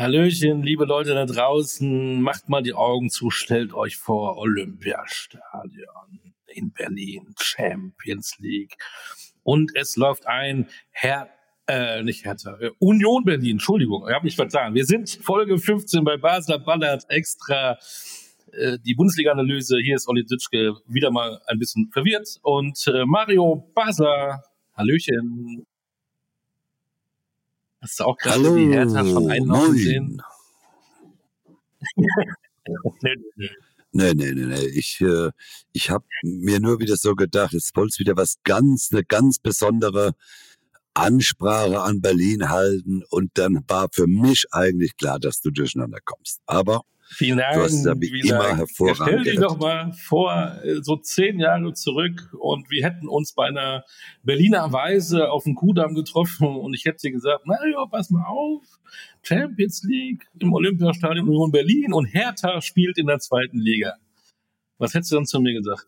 Hallöchen, liebe Leute da draußen, macht mal die Augen zu, stellt euch vor Olympiastadion in Berlin, Champions League. Und es läuft ein Herr, äh, nicht Hertha, äh, Union Berlin, Entschuldigung, ich habe mich vertan. Wir sind Folge 15 bei Basler Ballert, extra äh, die Bundesliga-Analyse. Hier ist Olli Ditschke wieder mal ein bisschen verwirrt. Und äh, Mario Basler, Hallöchen. Hast du auch gerade Hallo, die Hertha von Einlaufen moin. sehen? Nee, nee, nee. Nee, nee, nee, nee. Ich, äh, ich habe mir nur wieder so gedacht, jetzt wollt's wieder was ganz, eine ganz besondere Ansprache an Berlin halten und dann war für mich eigentlich klar, dass du durcheinander kommst. Aber Vielen Dank. Du hast Vielen immer hervorragend Stell dich doch mal vor, äh, so zehn Jahre zurück und wir hätten uns bei einer Berliner Weise auf dem Kudamm getroffen und ich hätte dir gesagt, na ja, pass mal auf, Champions League im Olympiastadion Union Berlin und Hertha spielt in der zweiten Liga. Was hättest du dann zu mir gesagt?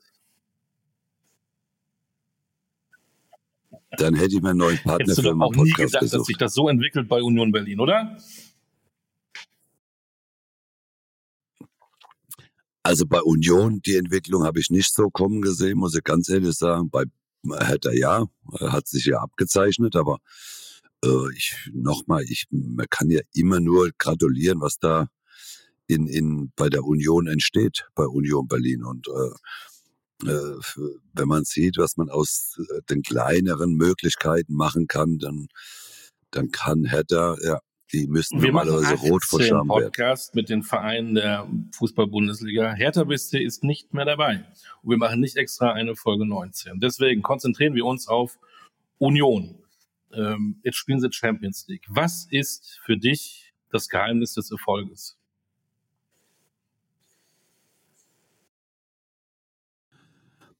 dann hätte ich mir einen neuen Partner Hättest du für doch meinen auch nie Podcast gedacht, dass gesucht. sich das so entwickelt bei Union Berlin, oder? Also bei Union, die Entwicklung habe ich nicht so kommen gesehen, muss ich ganz ehrlich sagen. Bei Hertha ja, äh, hat sich ja abgezeichnet, aber äh, ich nochmal, ich man kann ja immer nur gratulieren, was da in, in bei der Union entsteht, bei Union Berlin. Und äh, äh, wenn man sieht, was man aus äh, den kleineren Möglichkeiten machen kann, dann, dann kann Hertha, ja, die müssten Wir normalerweise rot vor 18 Scham werden. Podcast mit den Vereinen der Fußball-Bundesliga. Hertha BSC ist nicht mehr dabei. Und wir machen nicht extra eine Folge 19. Deswegen konzentrieren wir uns auf Union. Ähm, jetzt spielen sie Champions League. Was ist für dich das Geheimnis des Erfolges?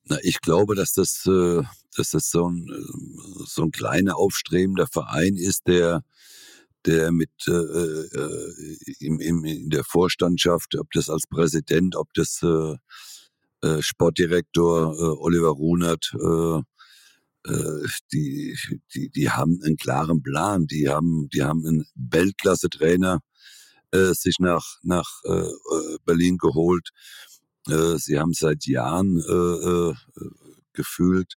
Na, ich glaube, dass das, äh, dass das so ein, äh, so ein kleiner aufstrebender Verein ist, der, der mit äh, äh, im, im, in der Vorstandschaft, ob das als Präsident, ob das äh, äh, Sportdirektor äh, Oliver Runert, äh, äh, die, die, die haben einen klaren Plan, die haben, die haben einen Weltklasse-Trainer äh, sich nach, nach äh, Berlin geholt. Äh, sie haben seit Jahren äh, gefühlt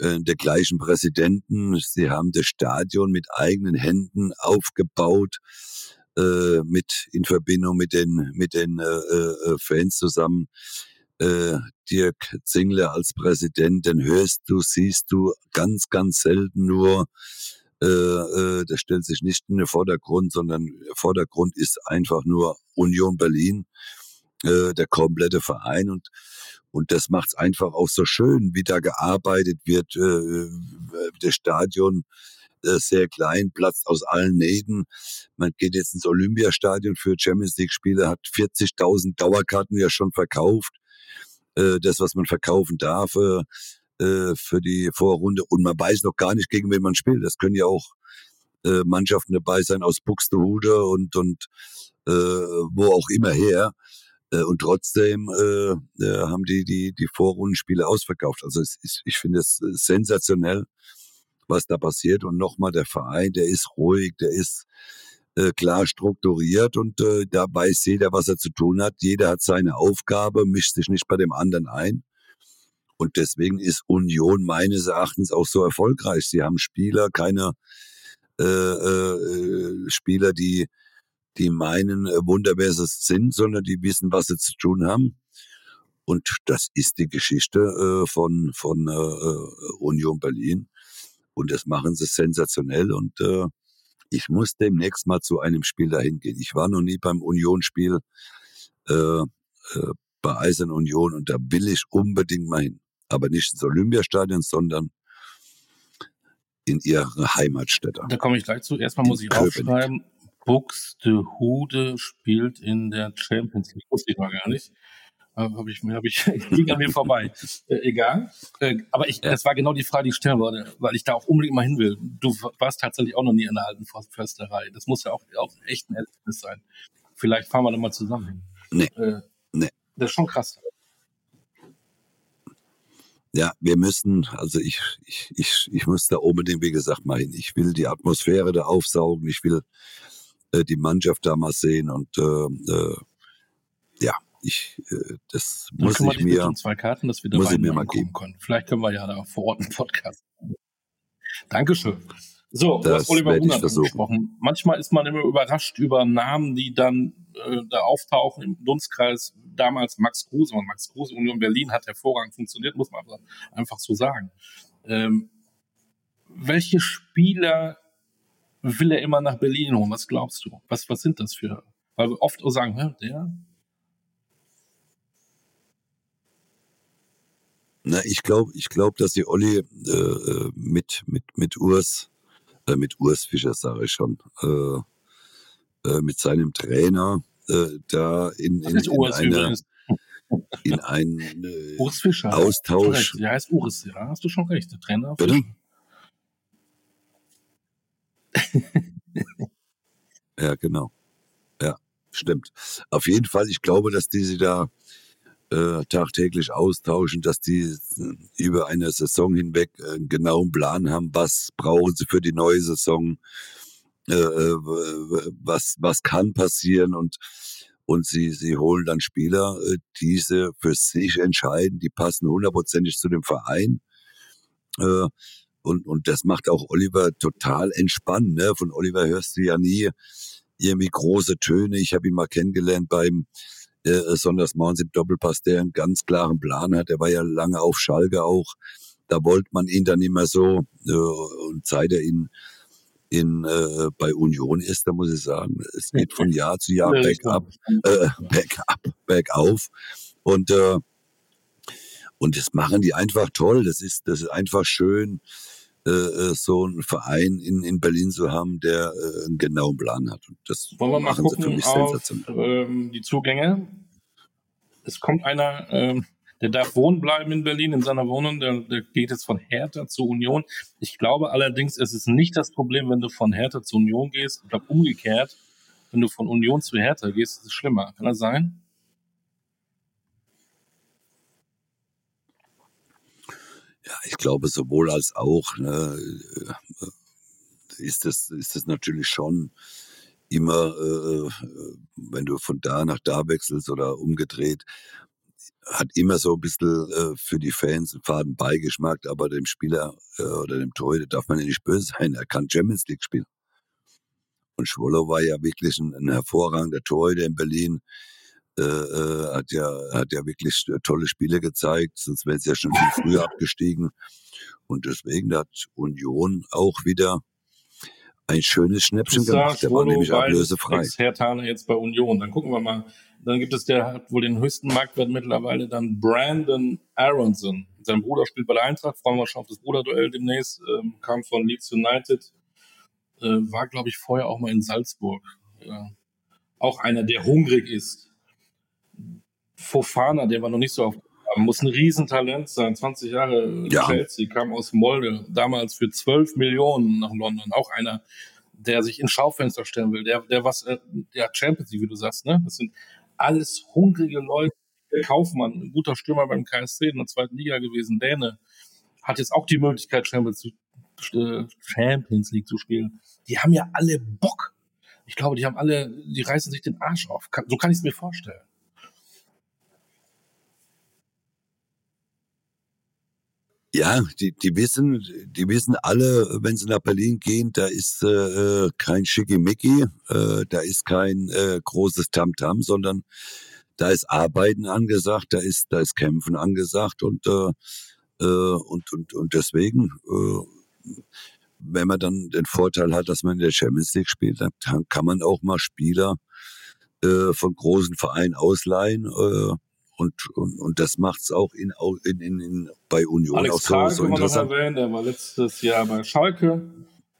der gleichen Präsidenten. Sie haben das Stadion mit eigenen Händen aufgebaut, äh, mit in Verbindung mit den mit den äh, äh, Fans zusammen. Äh, Dirk Zingler als Präsident, den hörst du, siehst du ganz, ganz selten nur. Äh, äh, das stellt sich nicht in den Vordergrund, sondern Vordergrund ist einfach nur Union Berlin äh, der komplette Verein und und das macht's einfach auch so schön, wie da gearbeitet wird. Äh, das Stadion äh, sehr klein, platzt aus allen Nähten. Man geht jetzt ins Olympiastadion für Champions League Spiele, hat 40.000 Dauerkarten ja schon verkauft. Äh, das, was man verkaufen darf äh, äh, für die Vorrunde. Und man weiß noch gar nicht, gegen wen man spielt. Das können ja auch äh, Mannschaften dabei sein aus Buxtehude und und äh, wo auch immer her. Äh, Und trotzdem äh, äh, haben die, die die Vorrundenspiele ausverkauft. Also es ist, ich finde es äh, sensationell, was da passiert. Und nochmal, der Verein, der ist ruhig, der ist äh, klar strukturiert und äh, da weiß jeder, was er zu tun hat. Jeder hat seine Aufgabe, mischt sich nicht bei dem anderen ein. Und deswegen ist Union meines Erachtens auch so erfolgreich. Sie haben Spieler, keine äh, äh, Spieler, die die meinen, äh, Wunder, wer sie sind, sondern die wissen, was sie zu tun haben. Und das ist die Geschichte äh, von, von äh, äh, Union Berlin. Und das machen sie sensationell. Und äh, ich muss demnächst mal zu einem Spiel dahin gehen. Ich war noch nie beim Union-Spiel äh, äh, bei Eisern Union und da will ich unbedingt mal hin. aber nicht ins Olympiastadion, sondern in ihre Heimatstätte. Da komme ich gleich zu. Erstmal muss ich Köpenick. aufschreiben, Buxtehude spielt in der Champions League. Wusste ich mal gar nicht. Habe ich, hab ich, ging an mir vorbei. Äh, egal. Äh, aber ich, das war genau die Frage, die ich stellen wollte, weil ich da auch unbedingt mal hin will. Du warst tatsächlich auch noch nie in der alten Försterei. Das muss ja auch, auch echt ein Erlebnis sein. Vielleicht fahren wir da mal zusammen hin. Nee. Äh, Nee. Das ist schon krass. Ja, wir müssen, also ich, ich, ich, ich muss da unbedingt, wie gesagt, mal hin. Ich will die Atmosphäre da aufsaugen, ich will äh, die Mannschaft da mal sehen und äh, äh, ja, ich, äh, das Dann muss ich mir, zwei Karten, dass wir da muss ich mir mal geben. können. Vielleicht können wir ja da vor Ort einen Podcast. Dankeschön. So, du Das hast Oliver Runert angesprochen. Manchmal ist man immer überrascht über Namen, die dann äh, da auftauchen im Dunstkreis. Damals Max Kruse und Max Kruse Union Berlin hat hervorragend funktioniert, muss man einfach, einfach so sagen. Ähm, welche Spieler will er immer nach Berlin holen? Was glaubst du? Was, was sind das für? Weil wir oft sagen, hä, der, na, ich glaube, ich glaube, dass die Olli äh, äh, mit, mit, mit Urs, äh, mit Urs Fischer, sage ich schon, äh, äh, mit seinem Trainer äh, da in, in, in, Urs einer, in einen Urs Fischer. Austausch. Ja, heißt Urs, ja, hast du schon recht. Der Trainer. Bitte? Fischer. Ja, genau. Ja, stimmt. Auf jeden Fall, ich glaube, dass die sich da äh, tagtäglich austauschen, dass die über eine Saison hinweg äh, einen genauen Plan haben, was brauchen sie für die neue Saison, äh, äh, was, was kann passieren und und sie, sie holen dann Spieler, äh, diese für sich entscheiden, die passen hundertprozentig zu dem Verein. Äh, und, und das macht auch Oliver total entspannt. Ne? Von Oliver hörst du ja nie irgendwie große Töne. Ich habe ihn mal kennengelernt beim äh, Sondersmorgens im Doppelpass, der einen ganz klaren Plan hat. Der war ja lange auf Schalke auch. Da wollte man ihn dann immer so. Äh, und seit er in, in äh, bei Union ist, da muss ich sagen, es geht von Jahr zu Jahr Ja, bergab, äh, bergab, bergauf. Und äh, und das machen die einfach toll. Das ist, das ist einfach schön, äh, äh, so einen Verein in, in Berlin zu haben, der äh, einen genauen Plan hat. Und das Wollen wir mal machen sie für gucken mich auf ähm, die Zugänge. Es kommt einer, ähm, der darf wohnen bleiben in Berlin, in seiner Wohnung. Der, der geht jetzt von Hertha zu Union. Ich glaube allerdings, es ist nicht das Problem, wenn du von Hertha zu Union gehst. Ich glaube umgekehrt, wenn du von Union zu Hertha gehst, ist es schlimmer. Kann das sein? Ja, ich glaube sowohl als auch ne, äh, ist das ist das natürlich schon immer, äh, äh, wenn du von da nach da wechselst oder umgedreht, hat immer so ein bisschen äh, für die Fans einen faden Beigeschmack, aber dem Spieler äh, oder dem Torhüter darf man ja nicht böse sein. Er kann Champions League spielen. Und Schwollow war ja wirklich ein, ein hervorragender Torhüter in Berlin. Äh, äh, hat ja hat ja wirklich tolle Spiele gezeigt, sonst wäre es ja schon viel früher abgestiegen. Und deswegen hat Union auch wieder ein schönes Schnäppchen Toussaint, gemacht. Der war nämlich ablösefrei. Ex-Hertaner jetzt bei Union. Dann gucken wir mal. Dann gibt es, der hat wohl den höchsten Marktwert mittlerweile, dann Brandon Aronson. Sein Bruder spielt bei der Eintracht, freuen wir uns schon auf das Bruderduell demnächst, ähm, kam von Leeds United, äh, war, glaube ich, vorher auch mal in Salzburg. Ja. Auch einer, der hungrig ist. Fofana, der war noch nicht so auf muss ein Riesentalent sein, 20 Jahre Ja. Chelsea, kam aus Molde, damals für 12 Millionen nach London. Auch einer, der sich ins Schaufenster stellen will, der, der was, äh, der Champions League, wie du sagst, ne? Das sind alles hungrige Leute. Der Kaufmann, ein guter Stürmer beim KSC in der zweiten Liga gewesen, Däne, hat jetzt auch die Möglichkeit, Champions, äh, Champions League zu spielen. Die haben ja alle Bock. Ich glaube, die haben alle, die reißen sich den Arsch auf. So kann ich es mir vorstellen. Ja, die, die wissen, die wissen alle, wenn sie nach Berlin gehen, da ist äh, kein Schickimicki, äh, da ist kein äh, großes Tamtam, sondern da ist Arbeiten angesagt, da ist, da ist Kämpfen angesagt und äh, äh, und und und deswegen, äh, wenn man dann den Vorteil hat, dass man in der Champions League spielt, dann kann man auch mal Spieler äh, von großen Vereinen ausleihen äh, und, und, und das macht's auch in, in, in, in bei Union Alex auch so, so kann man interessant. erwähnen, der war letztes Jahr bei Schalke,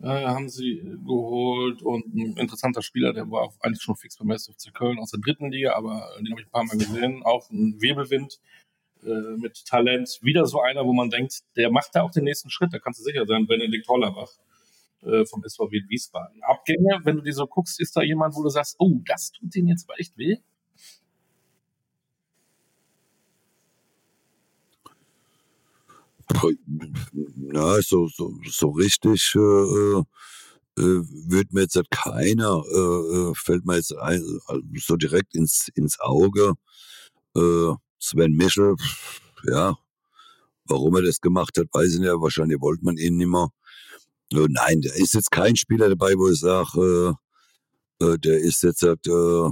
äh, haben sie geholt und ein interessanter Spieler, der war auch eigentlich schon fix beim FC Köln aus der dritten Liga, aber den habe ich ein paar Mal gesehen, auch ein Wirbelwind äh, mit Talent, wieder so einer, wo man denkt, der macht da auch den nächsten Schritt, da kannst du sicher sein, Benedikt Hollerbach äh, vom SVW Wiesbaden. Abgänge, wenn du die so guckst, ist da jemand, wo du sagst, oh, das tut denen jetzt aber echt weh? Na, so, so, so richtig äh, äh, wird mir jetzt halt keiner, äh, äh, fällt mir jetzt ein, so direkt ins, ins Auge. Äh, Sven Michel, ja, warum er das gemacht hat, weiß ich nicht, wahrscheinlich wollte man ihn nicht mehr. Äh, nein, da ist jetzt kein Spieler dabei, wo ich sage, äh, äh, der ist jetzt halt, äh,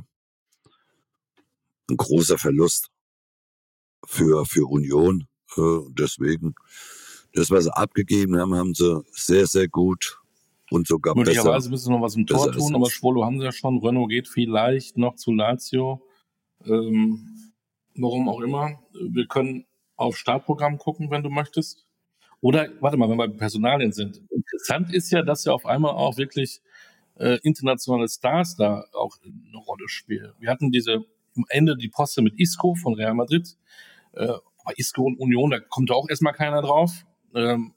ein großer Verlust für, für Union. Äh, deswegen, das, was sie abgegeben haben, haben sie sehr, sehr gut und sogar besser. Möglicherweise müssen sie noch was im Tor besser tun, aber. Schwolo haben sie ja schon. Renault geht vielleicht noch zu Lazio. Ähm, warum auch immer. Wir können auf Startprogramm gucken, wenn du möchtest. Oder, warte mal, wenn wir bei Personalien sind. Interessant ist ja, dass ja auf einmal auch wirklich äh, internationale Stars da auch eine Rolle spielen. Wir hatten diese am Ende die Poste mit Isco von Real Madrid. Äh, Isco und Union, da kommt auch erstmal keiner drauf. Ähm,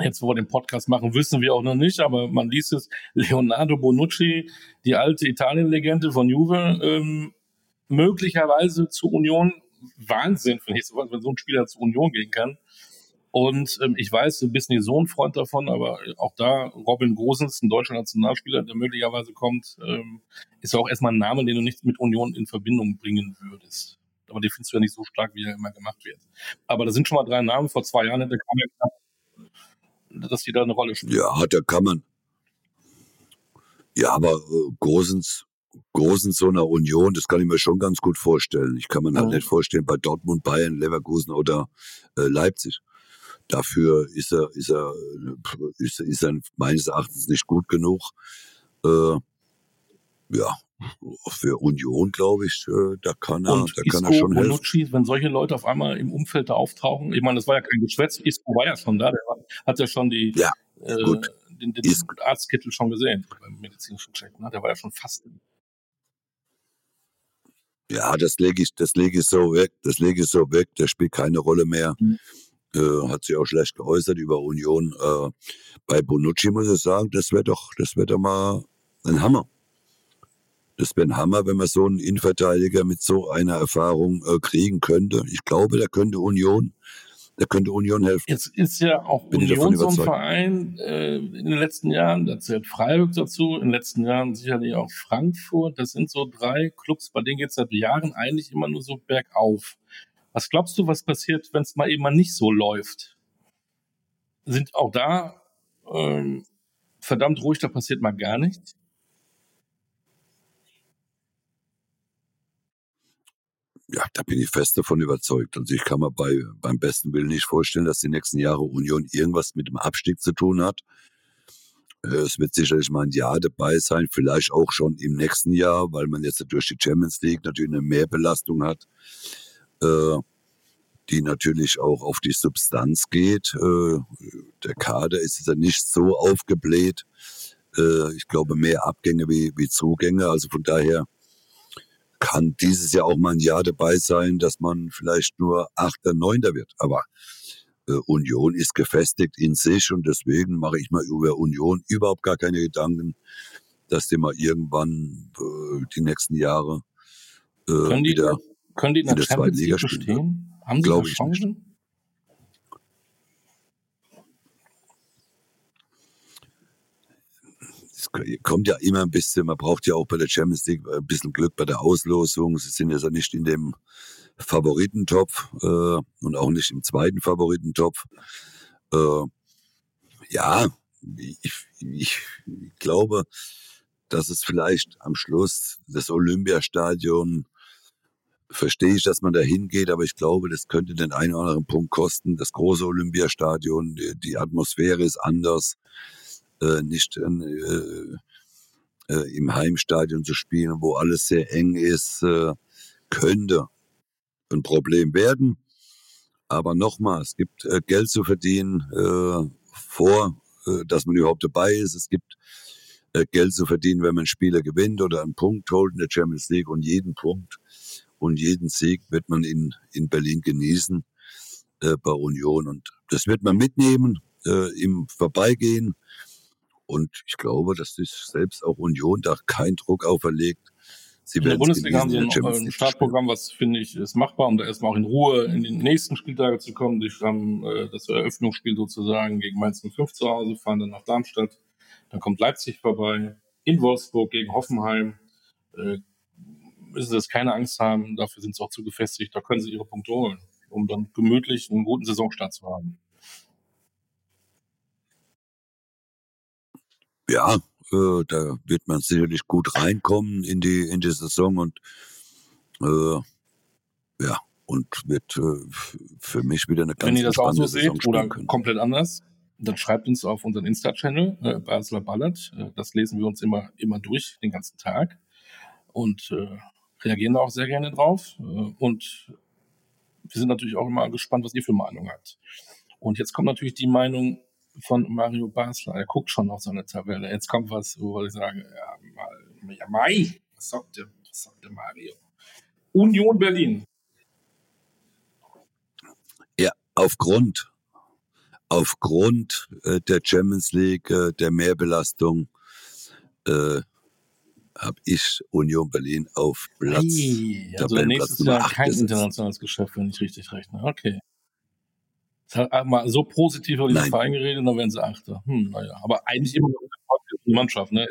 jetzt, wo wir den Podcast machen, wissen wir auch noch nicht, aber man liest es. Leonardo Bonucci, die alte Italien-Legende von Juve, ähm, möglicherweise zu Union. Wahnsinn, finde ich, wenn so ein Spieler zu Union gehen kann. Und ähm, ich weiß, du bist nicht so ein Freund davon, aber auch da Robin Gosens, ein deutscher Nationalspieler, der möglicherweise kommt, ähm, ist auch erstmal ein Name, den du nicht mit Union in Verbindung bringen würdest. Aber den findest du ja nicht so stark, wie er immer gemacht wird. Aber da sind schon mal drei Namen. Vor zwei Jahren hätte klar, dass die da eine Rolle spielen. Ja, da kann man. Ja, aber äh, Gosens, Gosens so einer Union, das kann ich mir schon ganz gut vorstellen. Ich kann mir halt Mhm. nicht vorstellen bei Dortmund, Bayern, Leverkusen oder äh, Leipzig. Dafür ist er, ist er, äh, ist, ist er meines Erachtens nicht gut genug. Äh, ja, für Union glaube ich, äh, da kann er, Und da kann Isco, er schon helfen. Bonucci, wenn solche Leute auf einmal im Umfeld da auftauchen, ich meine, das war ja kein Geschwätz, Isco war ja schon da, der war, hat ja schon die, Ja, äh, gut. den, den Isco. Arztkittel schon gesehen beim medizinischen Check, ne? der war ja schon fast Ja, das lege ich, das lege ich so weg, das lege ich so weg, der spielt keine Rolle mehr. Mhm. Äh, hat sich auch schlecht geäußert über Union. Äh, bei Bonucci muss ich sagen, das wäre doch, das wäre doch mal ein Hammer. Das wäre ein Hammer, wenn man so einen Innenverteidiger mit so einer Erfahrung äh, kriegen könnte. Ich glaube, da könnte Union, da könnte Union helfen. Jetzt ist ja auch Bin Union so ein. Verein äh, in den letzten Jahren, da zählt Freiburg dazu, in den letzten Jahren sicherlich auch Frankfurt. Das sind so drei Clubs, bei denen geht es seit Jahren eigentlich immer nur so bergauf. Was glaubst du, was passiert, wenn es mal eben mal nicht so läuft? Sind auch da ähm, verdammt ruhig, da passiert mal gar nichts? Ja, da bin ich fest davon überzeugt. Also ich kann mir bei, beim besten Willen nicht vorstellen, dass die nächsten Jahre Union irgendwas mit dem Abstieg zu tun hat. Äh, Es wird sicherlich mal ein Jahr dabei sein, vielleicht auch schon im nächsten Jahr, weil man jetzt durch die Champions League natürlich eine Mehrbelastung hat, äh, die natürlich auch auf die Substanz geht. Äh, Der Kader ist ja nicht so aufgebläht. Äh, Ich glaube, mehr Abgänge wie, wie Zugänge. Also von daher kann dieses Jahr auch mal ein Jahr dabei sein, dass man vielleicht nur Achter, Neunter wird. Aber äh, Union ist gefestigt in sich und deswegen mache ich mal über Union überhaupt gar keine Gedanken, dass die mal irgendwann äh, die nächsten Jahre äh, Können die, wieder. können die in der in der zweiten Champions League Liga spielen, bestehen? Haben sie Glaub da ich Chancen? Kommt ja immer ein bisschen, man braucht ja auch bei der Champions League ein bisschen Glück bei der Auslosung. Sie sind ja so nicht in dem Favoritentopf äh, und auch nicht im zweiten Favoritentopf. Äh, ja, ich, ich glaube, dass es vielleicht am Schluss das Olympiastadion verstehe ich, dass man da hingeht, aber ich glaube, das könnte den einen oder anderen Punkt kosten. Das große Olympiastadion, die Atmosphäre ist anders, äh, nicht äh, äh, im Heimstadion zu spielen, wo alles sehr eng ist, äh, könnte ein Problem werden. Aber nochmal, es gibt äh, Geld zu verdienen äh, vor, äh, dass man überhaupt dabei ist. Es gibt äh, Geld zu verdienen, wenn man Spiele gewinnt oder einen Punkt holt in der Champions League. Und jeden Punkt und jeden Sieg wird man in, in Berlin genießen äh, bei Union. Und das wird man mitnehmen äh, im Vorbeigehen. Und ich glaube, dass sich selbst auch Union da keinen Druck auferlegt. Sie in der Bundesliga haben sie ein, ein Startprogramm, was finde ich ist machbar, um da erstmal auch in Ruhe in den nächsten Spieltage zu kommen. Die haben äh, das Eröffnungsspiel sozusagen gegen Mainz 05 zu Hause, fahren dann nach Darmstadt. Dann kommt Leipzig vorbei, in Wolfsburg gegen Hoffenheim. Äh, müssen sie jetzt keine Angst haben, dafür sind sie auch zu gefestigt, da können sie ihre Punkte holen, um dann gemütlich einen guten Saisonstart zu haben. Ja, äh, da wird man sicherlich gut reinkommen in die in die Saison und äh, ja und wird äh, für mich wieder eine ganz Wenn ihr das auch so seht oder können. komplett anders, dann schreibt uns auf unseren Insta-Channel äh, Basler Ballert. Äh, das lesen wir uns immer immer durch den ganzen Tag und äh, reagieren da auch sehr gerne drauf. Äh, und wir sind natürlich auch immer gespannt, was ihr für Meinung habt. Und jetzt kommt natürlich die Meinung von Mario Basler. Er guckt schon auf seine Tabelle. Jetzt kommt was, wo ich sage, ja, ja, Mai, was sagt der, was sagt der Mario? Union Berlin. Ja, aufgrund, aufgrund äh, der Champions League, äh, der Mehrbelastung, äh, habe ich Union Berlin auf Platz. Hey, also nächstes Jahr kein internationales Geschäft, wenn ich richtig rechne. Okay. Das hat mal so positiv über diesen Verein geredet, dann werden sie Achter. Hm, naja. Aber eigentlich immer noch eine Mannschaft, ne?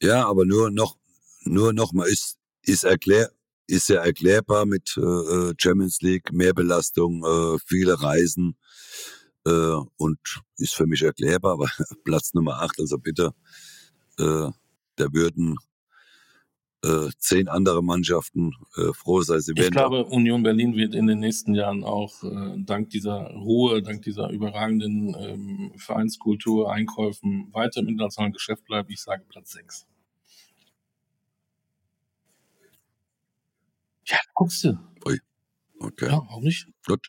Ja, aber nur noch, nur noch mal ist, ist erklär, ist ja erklärbar mit äh, äh Champions League, Mehrbelastung, äh, viele Reisen äh, und ist für mich erklärbar, aber Platz Nummer 8, also bitte, äh, da würden äh, zehn andere Mannschaften äh, froh sein. Sie werden ich glaube, Union Berlin wird in den nächsten Jahren auch äh, dank dieser Ruhe, dank dieser überragenden ähm, Vereinskultur, Einkäufen weiter im internationalen Geschäft bleiben. Ich sage Platz 6. Ja, guckst du. Ui. Okay. Ja, auch nicht. Gut.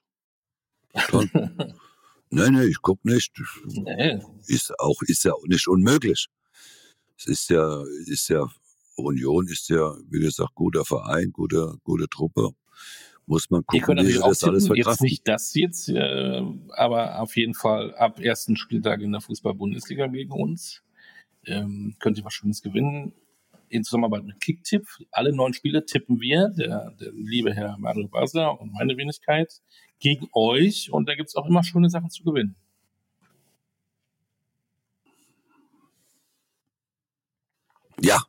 Toll. nein, nein, ich guck nicht. Nee. Ist auch, ist ja auch nicht unmöglich. Es ist ja, ist ja Union ist ja, wie gesagt, guter Verein, gute, gute Truppe. Muss man gucken, wie das alles verkraften. Jetzt nicht das jetzt, äh, aber auf jeden Fall ab ersten Spieltag in der Fußball-Bundesliga gegen uns. Ähm, könnt ihr was Schönes gewinnen. In Zusammenarbeit mit Kicktipp. Alle neun Spiele tippen wir, der, der liebe Herr Mario Basler und meine Wenigkeit, gegen euch. Und da gibt's auch immer schöne Sachen zu gewinnen. Ja,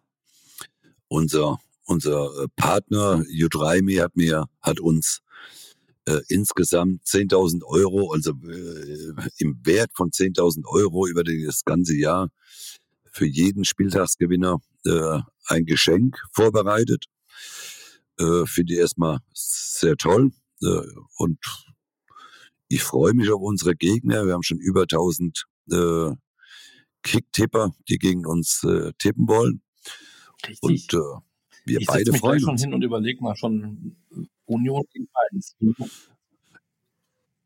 unser, unser äh, Partner Udraimi hat mir, hat uns äh, insgesamt 10.000 Euro, also äh, im Wert von 10.000 Euro über das ganze Jahr für jeden Spieltagsgewinner äh, ein Geschenk vorbereitet. Äh, Finde ich erstmal sehr toll. Äh, und ich freue mich auf unsere Gegner. Wir haben schon über 1000 äh, Kicktipper, die gegen uns äh, tippen wollen. Richtig. Und äh, wir ich beide mich freuen schon hin und überleg mal schon Union gegen Mainz.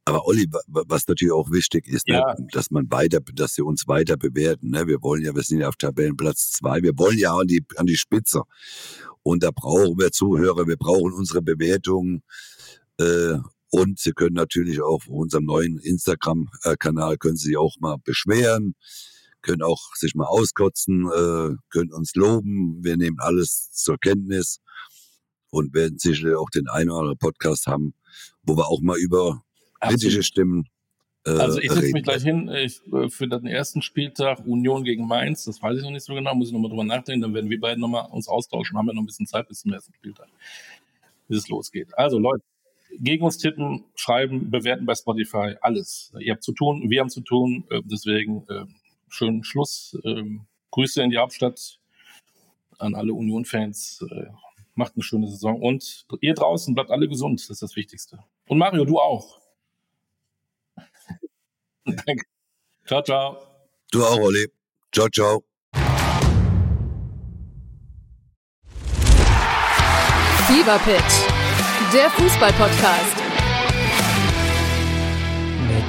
Aber Olli, was natürlich auch wichtig ist, ne, ja. ne, dass man weiter, dass sie uns weiter bewerten. Ne? Wir wollen ja, wir sind ja auf Tabellenplatz zwei. Wir wollen ja an die, an die Spitze. Und da brauchen wir Zuhörer, wir brauchen unsere Bewertungen. Äh, und Sie können natürlich auch auf unserem neuen Instagram-Kanal können Sie auch mal beschweren können auch sich mal auskotzen, äh, können uns loben. Wir nehmen alles zur Kenntnis und werden sicherlich auch den einen oder anderen Podcast haben, wo wir auch mal über kritische Stimmen äh, also ich setze mich gleich hin. Ich, äh, für den ersten Spieltag Union gegen Mainz, das weiß ich noch nicht so genau, muss ich nochmal drüber nachdenken, dann werden wir beide nochmal uns austauschen, haben wir noch ein bisschen Zeit bis zum ersten Spieltag, bis es losgeht. Also Leute, gegen uns tippen, schreiben, bewerten bei Spotify, alles. Ihr habt zu tun, wir haben zu tun, äh, deswegen schönen Schluss. Ähm, Grüße in die Hauptstadt an alle Union-Fans. Äh, macht eine schöne Saison. Und ihr draußen bleibt alle gesund, das ist das Wichtigste. Und Mario, du auch. Danke. Ciao, ciao. Du auch, Olli. Ciao, ciao. Fever Pitch der Fußball-Podcast.